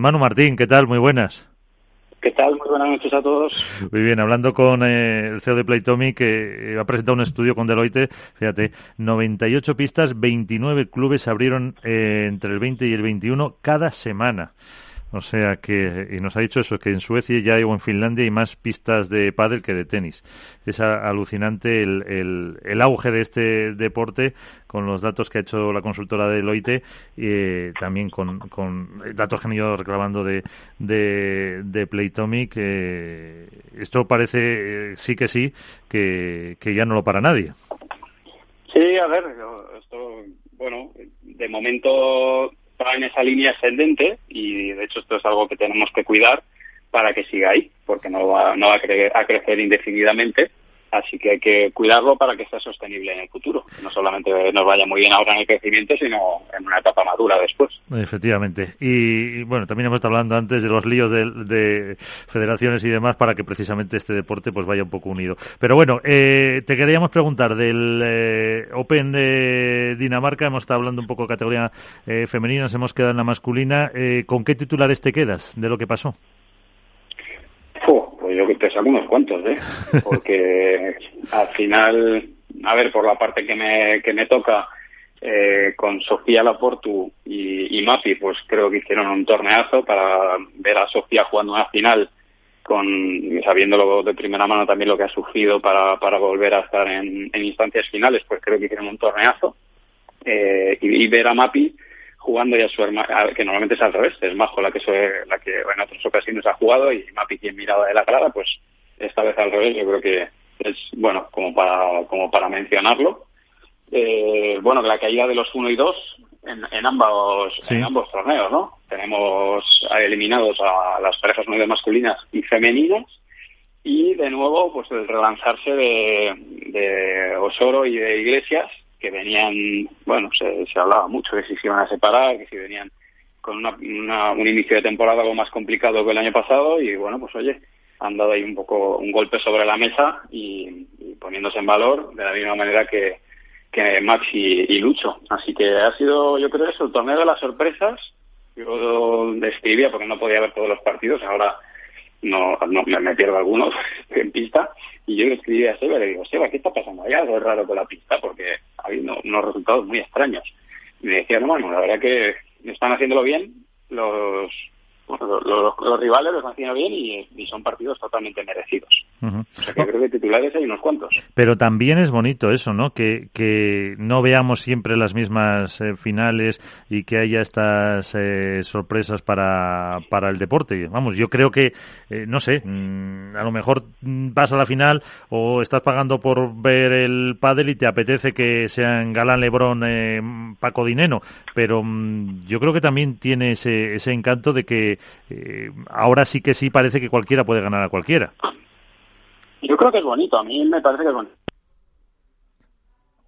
Manu Martín, ¿qué tal? Muy buenas. ¿Qué tal? Muy buenas noches a todos. Muy bien, hablando con eh, el CEO de Playtomic, que eh, ha presentado un estudio con Deloitte, fíjate, 98 pistas, 29 clubes se abrieron eh, entre el 20 y el 21 cada semana. O sea que, y nos ha dicho eso, que en Suecia ya o en Finlandia hay más pistas de pádel que de tenis. Es alucinante el, el, el, auge de este deporte con los datos que ha hecho la consultora de Loite y eh, también con, con, datos que han ido reclamando de, de, de Playtomic. Eh, esto parece, eh, sí que sí, que, que ya no lo para nadie. Sí, a ver, esto, bueno, de momento va en esa línea ascendente y de hecho esto es algo que tenemos que cuidar para que siga ahí, porque no va, no va a, creer, a crecer indefinidamente Así que hay que cuidarlo para que sea sostenible en el futuro. No solamente nos vaya muy bien ahora en el crecimiento, sino en una etapa madura después. Efectivamente. Y, bueno, también hemos estado hablando antes de los líos de, federaciones y demás para que precisamente este deporte pues vaya un poco unido. Pero bueno, eh, te queríamos preguntar del eh, Open de Dinamarca. Hemos estado hablando un poco de categoría eh, femenina, nos hemos quedado en la masculina. ¿Con qué titulares te quedas de lo que pasó? Que te saco unos cuantos, ¿eh? Porque al final, a ver, por la parte que me, que me toca, eh, con Sofía Laportu y, y Mapi, pues creo que hicieron un torneazo para ver a Sofía jugando una final con sabiéndolo de primera mano también lo que ha sufrido para, para volver a estar en, en instancias finales, pues creo que hicieron un torneazo. Eh, y, y ver a Mapi jugando ya su hermana, que normalmente es al revés, es Majo la que, la que en otras ocasiones ha jugado y Mapi quien miraba de la grada, pues esta vez al revés, yo creo que es bueno como para como para mencionarlo. Eh, bueno, la caída de los 1 y 2 en, en, ambos en ambos torneos, ¿no? Tenemos eliminados a las parejas nueve masculinas y femeninas y de nuevo pues el relanzarse de, de Osoro y de Iglesias que venían, bueno, se, se hablaba mucho de si se iban a separar, que si venían con una, un inicio de temporada algo más complicado que el año pasado y bueno, pues oye, han dado ahí un poco un golpe sobre la mesa y, poniéndose en valor de la misma manera que, que Max y, Lucho. Así que ha sido, yo creo, eso, el torneo de las sorpresas. Yo describía porque no podía ver todos los partidos, ahora no, no me, pierdo algunos en pista y yo le escribí a Seba y le digo, Seba, ¿qué está pasando? Hay algo raro con la pista porque ha habido unos resultados muy extraños. Me decía, no, bueno, la verdad que están haciéndolo bien los, los, rivales los han bien y, son partidos totalmente merecidos. O sea que creo que titulares hay unos cuantos. Pero también es bonito eso, ¿no? Que, que no veamos siempre las mismas eh, finales y que haya estas eh, sorpresas para, para el deporte. Vamos, yo creo que, eh, no sé, mm, a lo mejor vas a la final o estás pagando por ver el pádel y te apetece que sean Galán, Lebrón, Paco Dineno, pero mm, yo creo que también tiene ese, ese encanto de que eh, ahora sí que sí parece que cualquiera puede ganar a cualquiera. Yo creo que es bonito, a mí me parece que es bonito.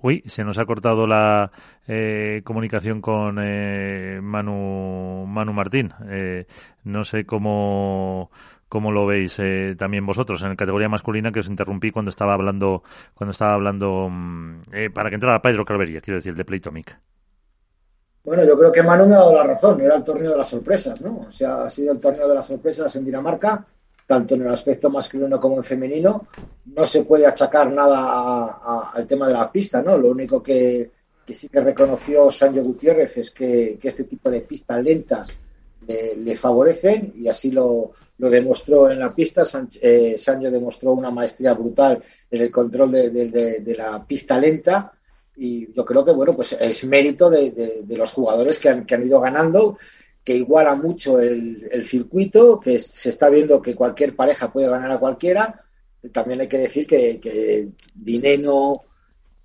Uy, se nos ha cortado la eh, comunicación con eh, Manu, Manu Martín. no sé cómo, cómo lo veis también vosotros en la categoría masculina que os interrumpí cuando estaba hablando cuando estaba hablando mm, para que entrara Pedro Calvería, quiero decir, de Playtomic. Bueno, yo creo que Manu me ha dado la razón, era el torneo de las sorpresas, ¿no? O sea, ha sido el torneo de las sorpresas en Dinamarca, tanto en el aspecto masculino como en femenino. No se puede achacar nada al tema de la pista, ¿no? Lo único que, sí que reconoció Sancho Gutiérrez es que, este tipo de pistas lentas le, favorecen y así lo, demostró en la pista. Eh, Sancho demostró una maestría brutal en el control de la pista lenta y yo creo que bueno pues es mérito de, los jugadores que han, que han, ido ganando que iguala mucho el, circuito que se está viendo que cualquier pareja puede ganar a cualquiera también hay que decir que, que Dineno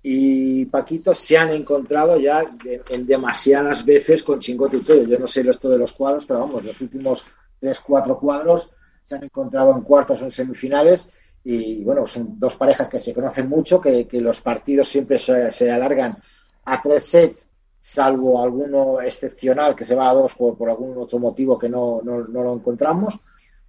y Paquito se han encontrado ya en, demasiadas veces con Chingote y todo. Yo no sé esto de los cuadros, pero vamos, los últimos tres, cuatro cuadros se han encontrado en cuartos o en semifinales y bueno, son dos parejas que se conocen mucho, que, los partidos siempre se, alargan a tres sets, salvo alguno excepcional que se va a dos por, por algún otro motivo que no, no, lo encontramos.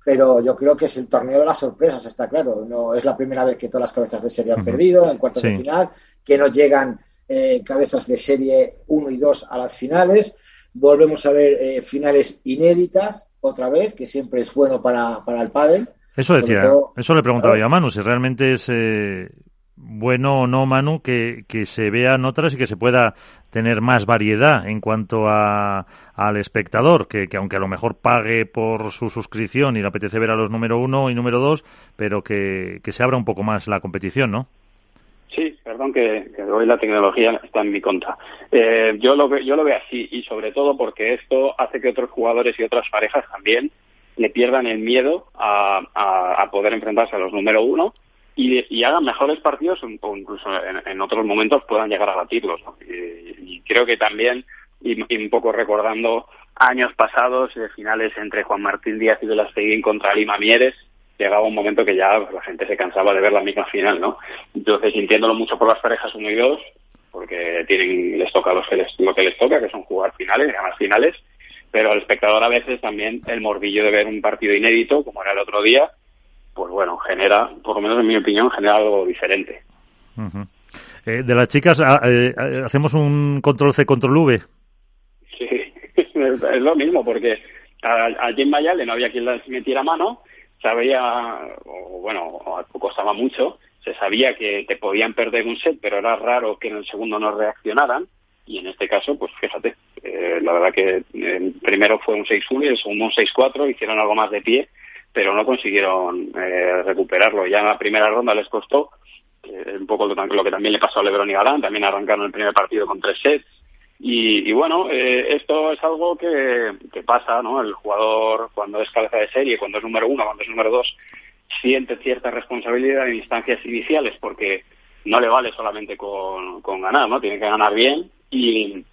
Pero yo creo que es el torneo de las sorpresas, está claro. No es la primera vez que todas las cabezas de serie han perdido en cuartos de final, que no llegan eh, cabezas de serie 1 y 2 a las finales. Volvemos a ver eh, finales inéditas otra vez, que siempre es bueno para, para el pádel. Eso decía, eso le preguntaba yo a Manu, si realmente es eh, bueno o no, Manu, que, que se vean otras y que se pueda tener más variedad en cuanto a, al espectador, que, que, aunque a lo mejor pague por su suscripción y le apetece ver a los número uno y número dos, pero que, que se abra un poco más la competición, ¿no? Sí, perdón que, que, hoy la tecnología está en mi contra. Eh, yo, lo, yo lo veo así y sobre todo porque esto hace que otros jugadores y otras parejas también le pierdan el miedo a, a, poder enfrentarse a los número uno y, y hagan mejores partidos o incluso en, otros momentos puedan llegar a batirlos. ¿no? Y, creo que también, y, un poco recordando años pasados de finales entre Juan Martín Díaz y Velasquez contra Lima Mieres, llegaba un momento que ya la gente se cansaba de ver la misma final, ¿no? Entonces, sintiéndolo mucho por las parejas 1 y 2, porque tienen, les toca los que lo que les toca, que son jugar finales, ganar finales, pero al espectador a veces también el morbillo de ver un partido inédito, como era el otro día, pues bueno, genera, por lo menos en mi opinión, genera algo diferente. Uh -huh. eh, de las chicas, eh, ¿hacemos un control C, control V? Sí, es lo mismo, porque a, a Jim Mayale no había quien les metiera mano, sabía, o bueno, costaba mucho, se sabía que te podían perder un set, pero era raro que en el segundo no reaccionaran, y en este caso, pues fíjate, eh, la verdad que el primero fue un 6-1 y el segundo un 6-4, hicieron algo más de pie, pero no consiguieron eh, recuperarlo. Ya en la primera ronda les costó, eh, un poco lo, lo, que también le pasó a Lebron y Galán, también arrancaron el primer partido con tres sets, y, y bueno, eh, esto es algo que, pasa, ¿no? El jugador cuando es cabeza de serie, cuando es número uno, cuando es número dos, siente cierta responsabilidad en instancias iniciales porque no le vale solamente con ganar, ¿no? Tiene que ganar bien y,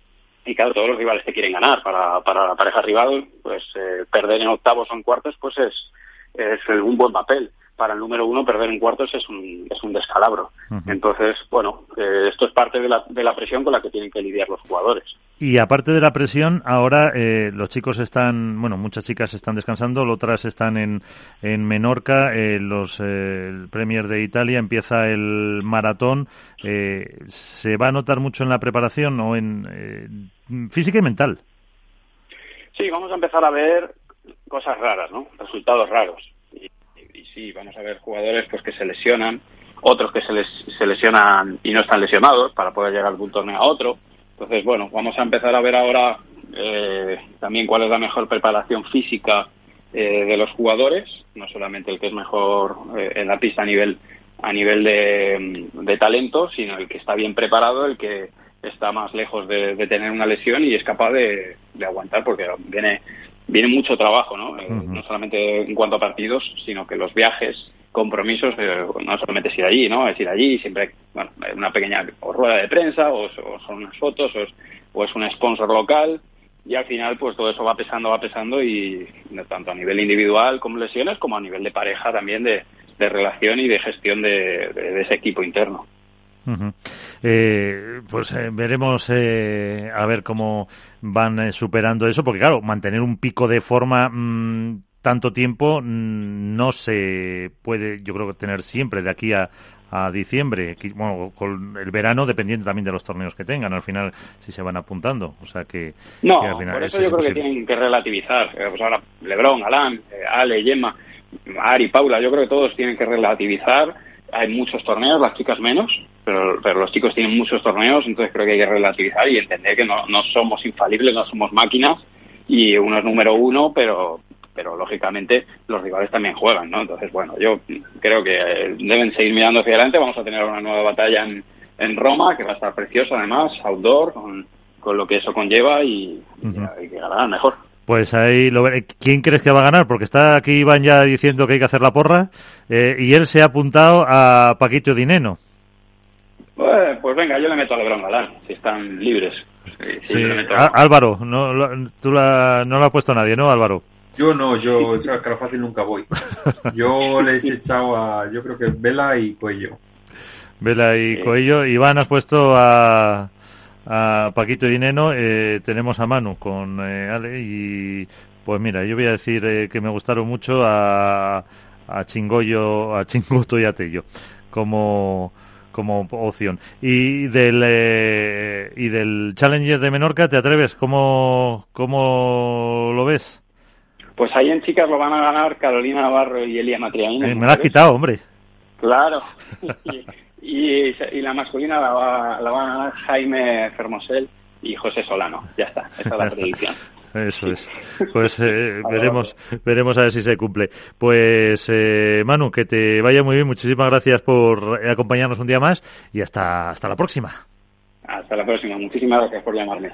y claro, todos los rivales te quieren ganar. Para, para la pareja rival, pues eh, perder en octavos o en cuartos, pues es, es un buen papel para el número uno perder en cuartos es un, es un descalabro. Uh -huh. Entonces, bueno, eh, esto es parte de la, de la presión con la que tienen que lidiar los jugadores. Y aparte de la presión, ahora eh, los chicos están, bueno, muchas chicas están descansando, otras están en, en Menorca, eh, los, el Premier de Italia empieza el maratón. ¿Se va a notar mucho en la preparación o en física y mental? Sí, vamos a empezar a ver cosas raras, ¿no? Resultados raros sí, vamos a ver jugadores pues que se lesionan, otros que se, les, se lesionan y no están lesionados para poder llegar de un torneo a otro. Entonces, bueno, vamos a empezar a ver ahora eh, también cuál es la mejor preparación física eh, de los jugadores, no solamente el que es mejor eh, en la pista a nivel a nivel de, de, talento, sino el que está bien preparado, el que está más lejos de, de tener una lesión y es capaz de, de aguantar, porque viene viene mucho trabajo, ¿no? Uh -huh. No solamente en cuanto a partidos, sino que los viajes, compromisos, eh, no solamente es ir allí, ¿no? Es ir allí, siempre, bueno, una pequeña o rueda de prensa, o, o son unas fotos, o es, o es un sponsor local, y al final, pues todo eso va pesando, va pesando, y tanto a nivel individual como lesiones, como a nivel de pareja también, de, de relación y de gestión de, de, de ese equipo interno. Uh -huh. eh, pues eh, veremos eh, a ver cómo van eh, superando eso, porque claro, mantener un pico de forma mmm, tanto tiempo mmm, no se puede, yo creo que tener siempre de aquí a, a diciembre, bueno, con el verano dependiendo también de los torneos que tengan, al final si se van apuntando, o sea que... No, que al final por eso yo creo que tienen que relativizar, pues ahora Lebron, Alan, Ale, Gemma, Ari, Paula, yo creo que todos tienen que relativizar, hay muchos torneos, las chicas menos, pero, pero los chicos tienen muchos torneos, entonces creo que hay que relativizar y entender que no, no somos infalibles, no somos máquinas y uno es número uno, pero pero lógicamente los rivales también juegan, ¿no? Entonces, bueno, yo creo que deben seguir mirando hacia adelante, vamos a tener una nueva batalla en, en Roma, que va a estar preciosa además, outdoor, con, con lo que eso conlleva y, uh -huh. y hay que ganar mejor. Pues ahí lo ¿Quién crees que va a ganar? Porque está aquí Iván ya diciendo que hay que hacer la porra eh, y él se ha apuntado a Paquito Dineno. Pues, pues venga, yo le meto a Lebron Galán, si están libres. Sí, sí, a... Álvaro, no, lo, tú la, no lo ha puesto nadie, ¿no, Álvaro? Yo no, yo, o sea, que fácil nunca voy. Yo les he echado a, yo creo que Vela y Cuello. Vela y sí. Coello. Iván, has puesto a, a Paquito y Dineno. Eh, tenemos a Manu con eh, Ale y, pues mira, yo voy a decir eh, que me gustaron mucho a, a Chingoyo, a Chingoto y a Tello como como opción. Y del eh, y del Challenger de Menorca, ¿te atreves? ¿Cómo, cómo lo ves? Pues ahí en chicas lo van a ganar Carolina Navarro y Elia Matriamino. Eh, me lo has quitado, hombre. Claro. y, y, la masculina la va, la va a ganar Jaime Fermosel y José Solano. Ya está, esa es la predicción. Eso es. Pues eh, veremos, veremos a ver si se cumple. Pues eh, Manu, que te vaya muy bien. Muchísimas gracias por acompañarnos un día más y hasta, hasta la próxima. Hasta la próxima. Muchísimas gracias por llamarme.